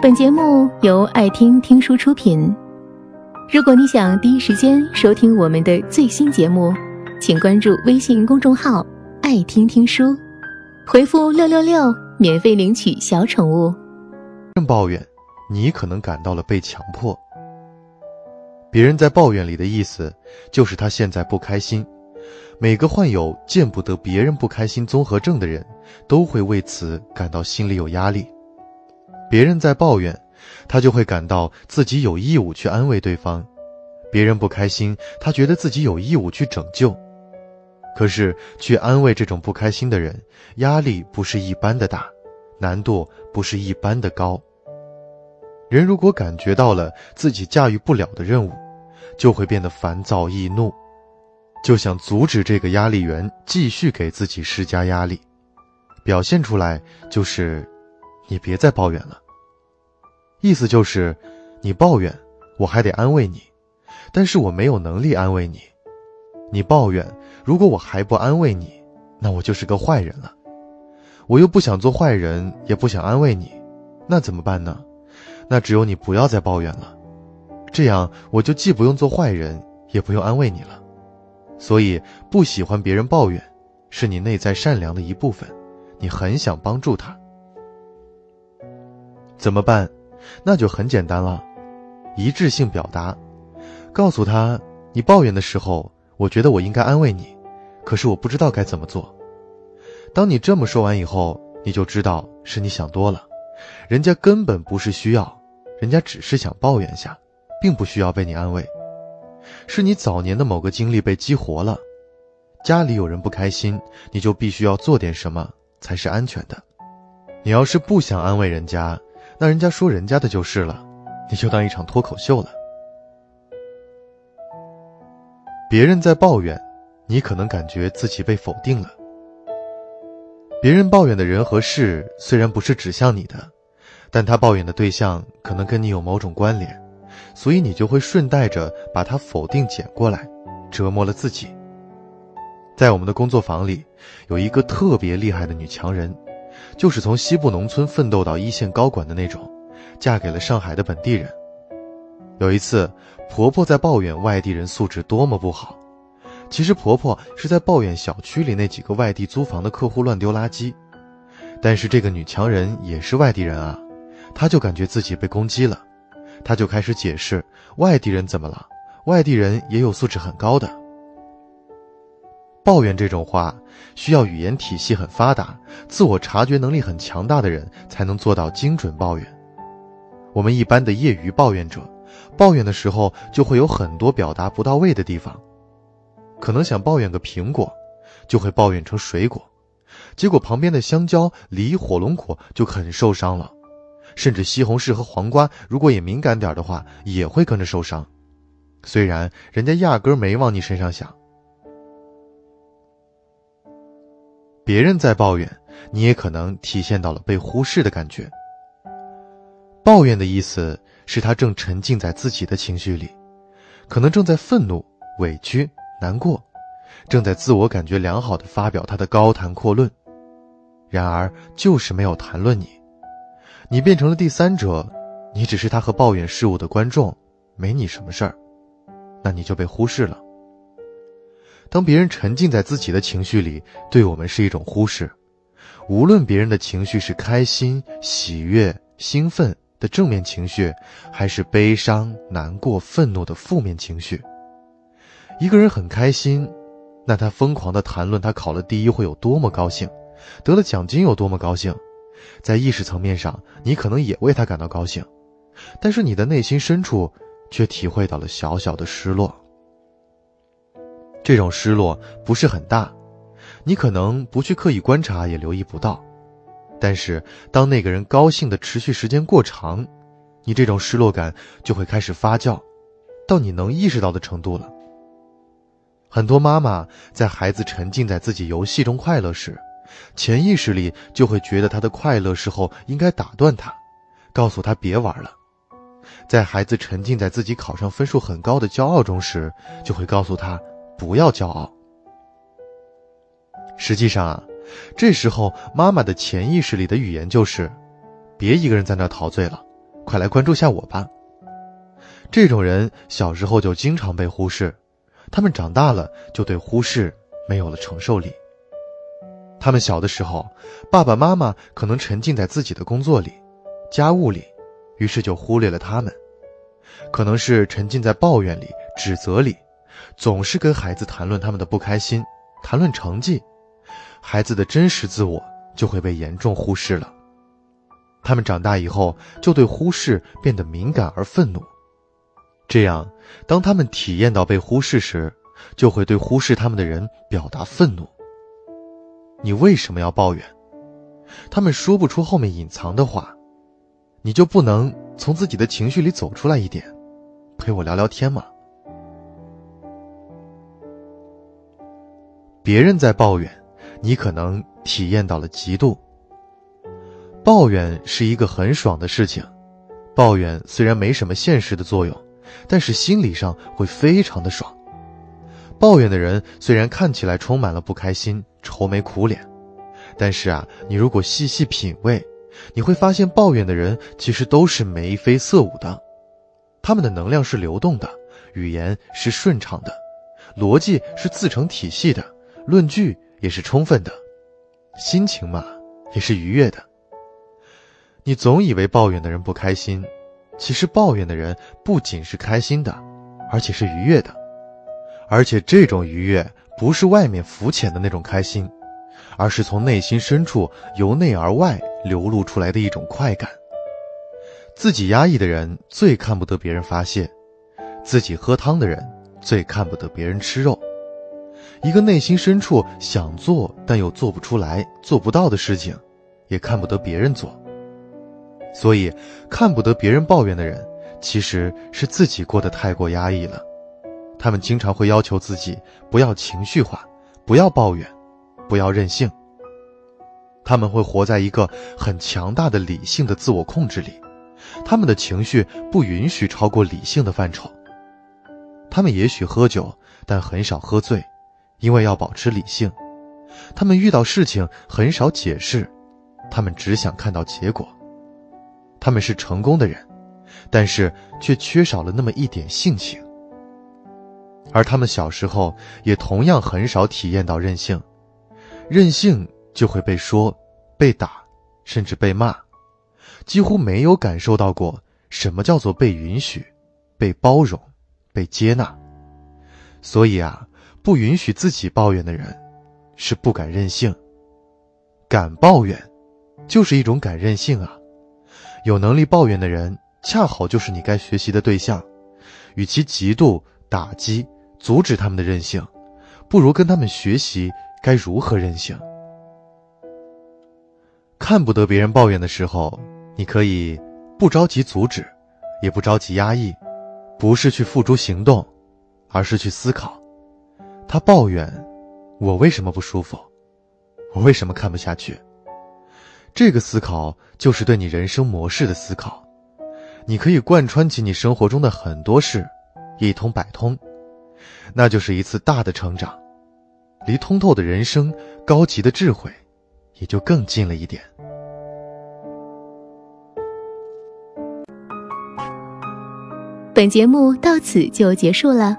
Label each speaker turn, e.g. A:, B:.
A: 本节目由爱听听书出品。如果你想第一时间收听我们的最新节目，请关注微信公众号“爱听听书”，回复“六六六”免费领取小宠物。
B: 人抱怨，你可能感到了被强迫。别人在抱怨里的意思，就是他现在不开心。每个患有见不得别人不开心综合症的人，都会为此感到心里有压力。别人在抱怨，他就会感到自己有义务去安慰对方；别人不开心，他觉得自己有义务去拯救。可是，去安慰这种不开心的人，压力不是一般的大，难度不是一般的高。人如果感觉到了自己驾驭不了的任务，就会变得烦躁易怒，就想阻止这个压力源继续给自己施加压力，表现出来就是：你别再抱怨了。意思就是，你抱怨，我还得安慰你，但是我没有能力安慰你。你抱怨，如果我还不安慰你，那我就是个坏人了。我又不想做坏人，也不想安慰你，那怎么办呢？那只有你不要再抱怨了，这样我就既不用做坏人，也不用安慰你了。所以不喜欢别人抱怨，是你内在善良的一部分，你很想帮助他。怎么办？那就很简单了，一致性表达，告诉他你抱怨的时候，我觉得我应该安慰你，可是我不知道该怎么做。当你这么说完以后，你就知道是你想多了，人家根本不是需要。人家只是想抱怨下，并不需要被你安慰，是你早年的某个经历被激活了。家里有人不开心，你就必须要做点什么才是安全的。你要是不想安慰人家，那人家说人家的就是了，你就当一场脱口秀了。别人在抱怨，你可能感觉自己被否定了。别人抱怨的人和事，虽然不是指向你的。但他抱怨的对象可能跟你有某种关联，所以你就会顺带着把他否定捡过来，折磨了自己。在我们的工作坊里，有一个特别厉害的女强人，就是从西部农村奋斗到一线高管的那种，嫁给了上海的本地人。有一次，婆婆在抱怨外地人素质多么不好，其实婆婆是在抱怨小区里那几个外地租房的客户乱丢垃圾。但是这个女强人也是外地人啊。她就感觉自己被攻击了，她就开始解释外地人怎么了，外地人也有素质很高的。抱怨这种话需要语言体系很发达、自我察觉能力很强大的人才能做到精准抱怨。我们一般的业余抱怨者，抱怨的时候就会有很多表达不到位的地方，可能想抱怨个苹果，就会抱怨成水果，结果旁边的香蕉、梨、火龙果就很受伤了。甚至西红柿和黄瓜，如果也敏感点的话，也会跟着受伤。虽然人家压根没往你身上想。别人在抱怨，你也可能体现到了被忽视的感觉。抱怨的意思是他正沉浸在自己的情绪里，可能正在愤怒、委屈、难过，正在自我感觉良好的发表他的高谈阔论，然而就是没有谈论你。你变成了第三者，你只是他和抱怨事物的观众，没你什么事儿，那你就被忽视了。当别人沉浸在自己的情绪里，对我们是一种忽视。无论别人的情绪是开心、喜悦、兴奋的正面情绪，还是悲伤、难过、愤怒的负面情绪，一个人很开心，那他疯狂的谈论他考了第一会有多么高兴，得了奖金有多么高兴。在意识层面上，你可能也为他感到高兴，但是你的内心深处却体会到了小小的失落。这种失落不是很大，你可能不去刻意观察也留意不到，但是当那个人高兴的持续时间过长，你这种失落感就会开始发酵，到你能意识到的程度了。很多妈妈在孩子沉浸在自己游戏中快乐时。潜意识里就会觉得他的快乐时候应该打断他，告诉他别玩了。在孩子沉浸在自己考上分数很高的骄傲中时，就会告诉他不要骄傲。实际上啊，这时候妈妈的潜意识里的语言就是：别一个人在那陶醉了，快来关注下我吧。这种人小时候就经常被忽视，他们长大了就对忽视没有了承受力。他们小的时候，爸爸妈妈可能沉浸在自己的工作里、家务里，于是就忽略了他们；可能是沉浸在抱怨里、指责里，总是跟孩子谈论他们的不开心，谈论成绩，孩子的真实自我就会被严重忽视了。他们长大以后就对忽视变得敏感而愤怒，这样，当他们体验到被忽视时，就会对忽视他们的人表达愤怒。你为什么要抱怨？他们说不出后面隐藏的话，你就不能从自己的情绪里走出来一点，陪我聊聊天吗？别人在抱怨，你可能体验到了嫉妒。抱怨是一个很爽的事情，抱怨虽然没什么现实的作用，但是心理上会非常的爽。抱怨的人虽然看起来充满了不开心、愁眉苦脸，但是啊，你如果细细品味，你会发现抱怨的人其实都是眉飞色舞的，他们的能量是流动的，语言是顺畅的，逻辑是自成体系的，论据也是充分的，心情嘛也是愉悦的。你总以为抱怨的人不开心，其实抱怨的人不仅是开心的，而且是愉悦的。而且这种愉悦不是外面浮浅的那种开心，而是从内心深处由内而外流露出来的一种快感。自己压抑的人最看不得别人发泄，自己喝汤的人最看不得别人吃肉。一个内心深处想做但又做不出来、做不到的事情，也看不得别人做。所以，看不得别人抱怨的人，其实是自己过得太过压抑了。他们经常会要求自己不要情绪化，不要抱怨，不要任性。他们会活在一个很强大的理性的自我控制里，他们的情绪不允许超过理性的范畴。他们也许喝酒，但很少喝醉，因为要保持理性。他们遇到事情很少解释，他们只想看到结果。他们是成功的人，但是却缺少了那么一点性情。而他们小时候也同样很少体验到任性，任性就会被说、被打，甚至被骂，几乎没有感受到过什么叫做被允许、被包容、被接纳。所以啊，不允许自己抱怨的人，是不敢任性。敢抱怨，就是一种敢任性啊。有能力抱怨的人，恰好就是你该学习的对象。与其嫉妒、打击。阻止他们的任性，不如跟他们学习该如何任性。看不得别人抱怨的时候，你可以不着急阻止，也不着急压抑，不是去付诸行动，而是去思考：他抱怨，我为什么不舒服？我为什么看不下去？这个思考就是对你人生模式的思考，你可以贯穿起你生活中的很多事，一通百通。那就是一次大的成长，离通透的人生、高级的智慧，也就更近了一点。
A: 本节目到此就结束了，